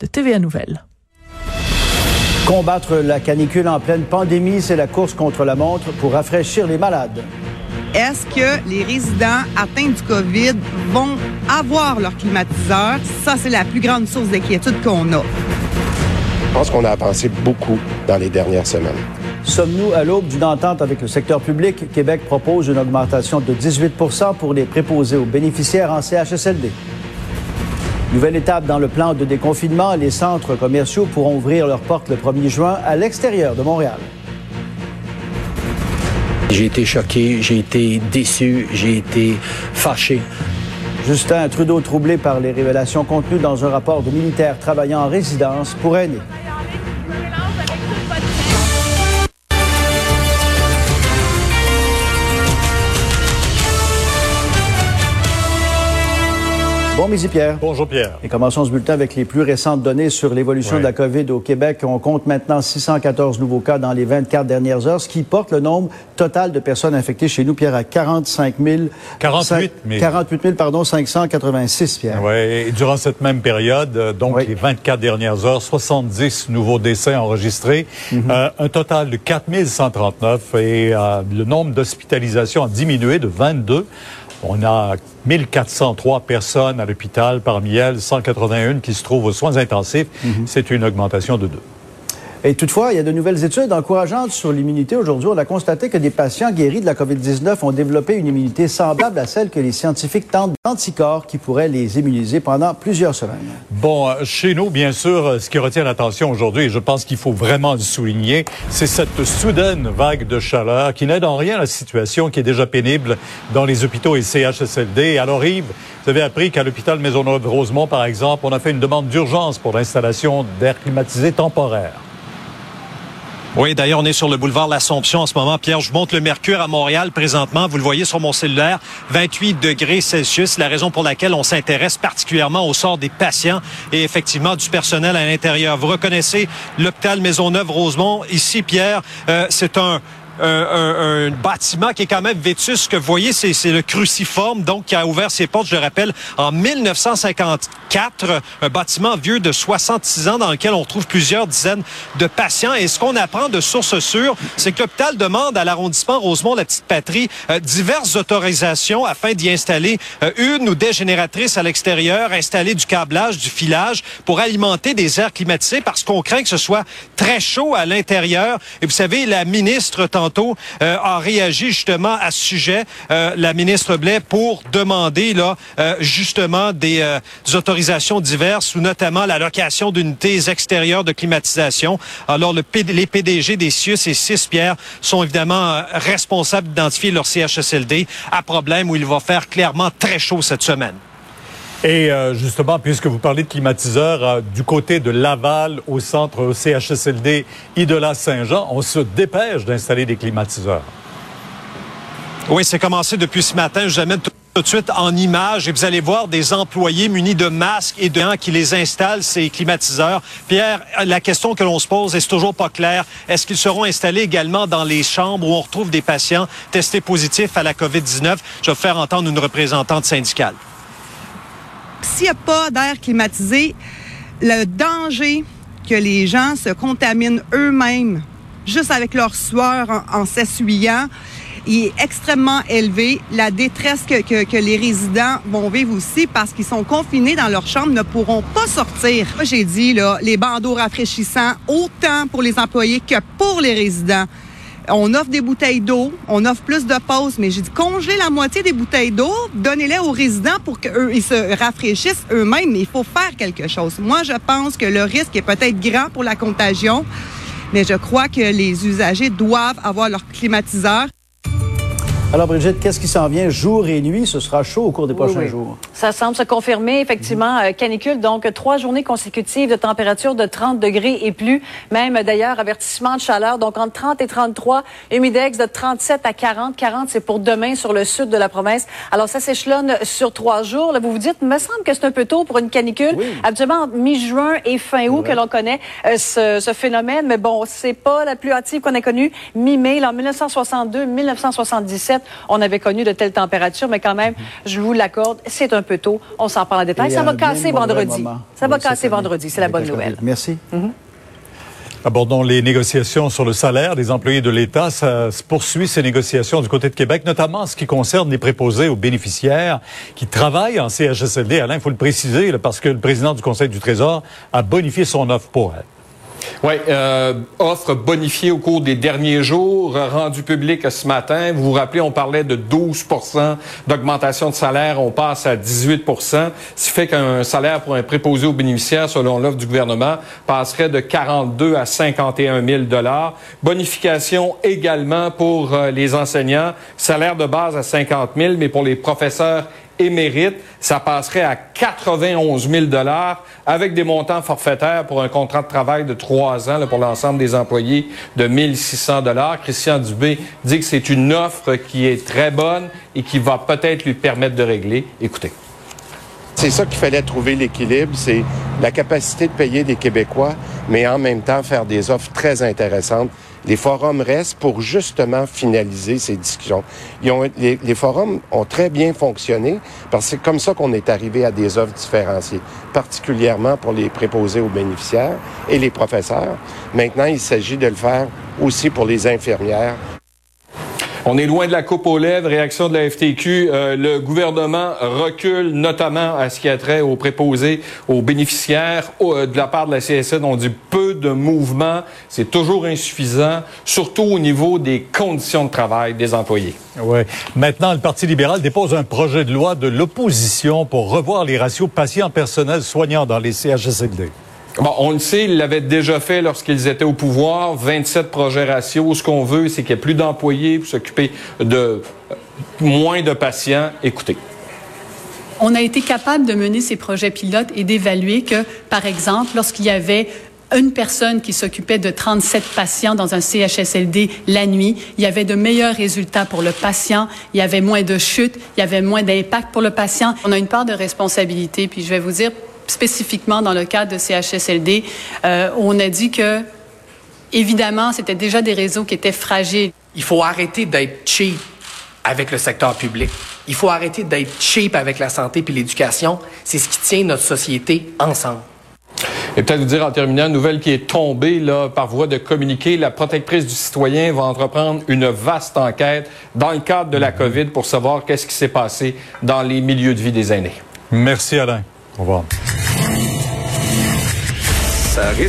de TVA Nouvelles. Combattre la canicule en pleine pandémie, c'est la course contre la montre pour rafraîchir les malades. Est-ce que les résidents atteints du COVID vont avoir leur climatiseur? Ça, c'est la plus grande source d'inquiétude qu'on a. Je pense qu'on a avancé beaucoup dans les dernières semaines. Sommes-nous à l'aube d'une entente avec le secteur public? Québec propose une augmentation de 18% pour les préposés aux bénéficiaires en CHSLD. Nouvelle étape dans le plan de déconfinement, les centres commerciaux pourront ouvrir leurs portes le 1er juin à l'extérieur de Montréal. J'ai été choqué, j'ai été déçu, j'ai été fâché. Justin Trudeau troublé par les révélations contenues dans un rapport de militaires travaillant en résidence pour aînés. Bon midi Pierre. Bonjour Pierre. Et commençons ce bulletin avec les plus récentes données sur l'évolution Oui. de la COVID au Québec. On compte maintenant 614 nouveaux cas dans les 24 dernières heures, ce qui porte le nombre total de personnes infectées chez nous, Pierre, à 45 000... 48 000. 48 000, pardon, 586, Pierre. Oui, et durant cette même période, euh, donc Oui. les 24 dernières heures, 70 nouveaux décès enregistrés, euh, un total de 4 139 et euh, le nombre d'hospitalisations a diminué de 22. On a 1403 personnes à l'hôpital, parmi elles 181 qui se trouvent aux soins intensifs. C'est une augmentation de deux. Et toutefois, il y a de nouvelles études encourageantes sur l'immunité. Aujourd'hui, on a constaté que des patients guéris de la COVID-19 ont développé une immunité semblable à celle que les scientifiques tentent d'anticorps qui pourraient les immuniser pendant plusieurs semaines. Bon, euh, chez nous, bien sûr, euh, ce qui retient l'attention aujourd'hui, et je pense qu'il faut vraiment le souligner, c'est cette soudaine vague de chaleur qui n'aide en rien la situation qui est déjà pénible dans les hôpitaux et CHSLD. Alors Yves, vous avez appris qu'à l'hôpital Maisonneuve-Rosemont, par exemple, on a fait une demande d'urgence pour l'installation d'air climatisé temporaire. Oui, d'ailleurs, on est sur le boulevard L'Assomption en ce moment. Pierre, je vous montre le mercure à Montréal présentement. Vous le voyez sur mon cellulaire, 28 degrés Celsius. La raison pour laquelle on s'intéresse particulièrement au sort des patients et effectivement du personnel à l'intérieur. Vous reconnaissez l'hôpital Maisonneuve-Rosemont. Ici, Pierre, euh, c'est un un, un- bâtiment qui est quand même vétus. Ce que vous voyez, c'est le cruciforme, donc qui a ouvert ses portes, je le rappelle, en 1954. Un bâtiment vieux de 66 ans dans lequel on trouve plusieurs dizaines de patients. Et ce qu'on apprend de sources sûres, c'est que l'hôpital demande à l'arrondissement Rosemont-la-Petite-Patrie euh, diverses autorisations afin d'y installer euh, une ou des génératrices à l'extérieur, installer du câblage, du filage pour alimenter des airs climatisés parce qu'on craint que ce soit très chaud à l'intérieur. Et vous savez, la ministre euh, a réagi justement à ce sujet, euh, la ministre Blais, pour demander là euh, justement des, euh, des autorisations diverses ou notamment la location d'unités extérieures de climatisation. Alors le les PDG des CIUS et CIS Pierre sont évidemment euh, responsables d'identifier leur CHSLD à problème où il va faire clairement très chaud cette semaine. Et euh, justement, puisque vous parlez de climatiseurs, euh, du côté de Laval, au centre CHSLD Idola-Saint-Jean, on se dépêche d'installer des climatiseurs. Oui, c'est commencé depuis ce matin. Je vous amène tout tout de suite en image et vous allez voir des employés munis de masques et de gens qui les installent, ces climatiseurs. Pierre, la question que l'on se pose, et toujours pas clair, est-ce qu'ils seront installés également dans les chambres où on retrouve des patients testés positifs à la COVID-19? Je vais faire entendre une représentante syndicale. S'il n'y a pas d'air climatisé, le danger que les gens se contaminent eux-mêmes juste avec leur sueur en, s'essuyant, est extrêmement élevé. La détresse que, les résidents vont vivre aussi parce qu'ils sont confinés dans leur chambre ne pourront pas sortir. J'ai dit, là, les bandeaux rafraîchissants, autant pour les employés que pour les résidents. On offre des bouteilles d'eau, on offre plus de pauses, mais j'ai dit congeler la moitié des bouteilles d'eau, donnez-les aux résidents pour qu'eux ils se rafraîchissent eux-mêmes, mais il faut faire quelque chose. Moi, je pense que le risque est peut-être grand pour la contagion, mais je crois que les usagers doivent avoir leur climatiseur. Alors, Brigitte, qu'est-ce qui s'en vient jour et nuit? Ce sera chaud au cours des prochains oui. jours. Ça semble se confirmer, effectivement, euh, canicule, donc trois journées consécutives de température de 30 degrés et plus. Même d'ailleurs, avertissement de chaleur, donc entre 30 et 33, humidex de 37 à 40. 40, c'est pour demain sur le sud de la province. Alors ça s'échelonne sur trois jours. Là, vous vous dites, me semble que c'est un peu tôt pour une canicule. Habituellement, entre mi-juin et fin août que l'on connaît euh, ce, ce phénomène. Mais bon, c'est pas la plus hâtive qu'on ait connue. Mi-mai, en 1962, 1977, on avait connu de telles températures, mais quand même, je vous l'accorde, c'est un peu tôt. On s'en parle en détail. Et Ça va casser vendredi. Ça va casser vendredi. C'est la bonne nouvelle. Merci. Abordons les négociations sur le salaire des employés de l'État. Ça se poursuit ces négociations du côté de Québec, notamment en ce qui concerne les préposés aux bénéficiaires qui travaillent en CHSLD. Alain, il faut le préciser, là, parce que le président du Conseil du Trésor a bonifié son offre pour elle. Oui, euh, offre bonifiée au cours des derniers jours, rendue publique ce matin. Vous vous rappelez, on parlait de 12% d'augmentation de salaire, on passe à 18 ce qui fait qu'un salaire pour un préposé aux bénéficiaires, selon l'offre du gouvernement, passerait de 42 à 51 000 Bonification également pour euh, les enseignants, salaire de base à 50 000 mais pour les professeurs émérite, ça passerait à 91 000 avec des montants forfaitaires pour un contrat de travail de trois ans pour l'ensemble des employés de 1600 Christian Dubé dit que c'est une offre qui est très bonne et qui va peut-être lui permettre de régler. Écoutez. C'est ça qu'il fallait trouver l'équilibre, c'est la capacité de payer des Québécois, mais en même temps faire des offres très intéressantes. Les forums restent pour justement finaliser ces discussions. Les, les forums ont très bien fonctionné parce que c'est comme ça qu'on est arrivé à des offres différenciées, particulièrement pour les préposés aux bénéficiaires et les professeurs. Maintenant, il s'agit de le faire aussi pour les infirmières, on est loin de la coupe aux lèvres. Réaction de la FTQ. Euh, le gouvernement recule notamment à ce qui a trait aux préposés, aux bénéficiaires. Euh, de la part de la CSN, on dit peu de mouvement. C'est toujours insuffisant, surtout au niveau des conditions de travail des employés. Oui. Maintenant, le Parti libéral dépose un projet de loi de l'opposition pour revoir les ratios patients-personnel soignants dans les CHSLD. On le sait, ils l'avaient déjà fait lorsqu'ils étaient au pouvoir. 27 projets ratios. Ce qu'on veut, c'est qu'il n'y ait plus d'employés pour s'occuper de euh, moins de patients. Écoutez. On a été capable de mener ces projets pilotes et d'évaluer que, par exemple, lorsqu'il y avait une personne qui s'occupait de 37 patients dans un CHSLD la nuit, il y avait de meilleurs résultats pour le patient, il y avait moins de chutes, il y avait moins d'impact pour le patient. On a une part de responsabilité, puis je vais vous dire, spécifiquement dans le cadre de CHSLD, euh, on a dit que, évidemment, c'était déjà des réseaux qui étaient fragiles. Il faut arrêter d'être cheap avec le secteur public. Il faut arrêter d'être cheap avec la santé puis l'éducation. C'est ce qui tient notre société ensemble. Et peut-être vous dire en terminant, une nouvelle qui est tombée là, par voie de communiqué, la protectrice du citoyen va entreprendre une vaste enquête dans le cadre de la COVID pour savoir qu'est-ce qui s'est passé dans les milieux de vie des aînés. Merci Alain. Au revoir. Ça risque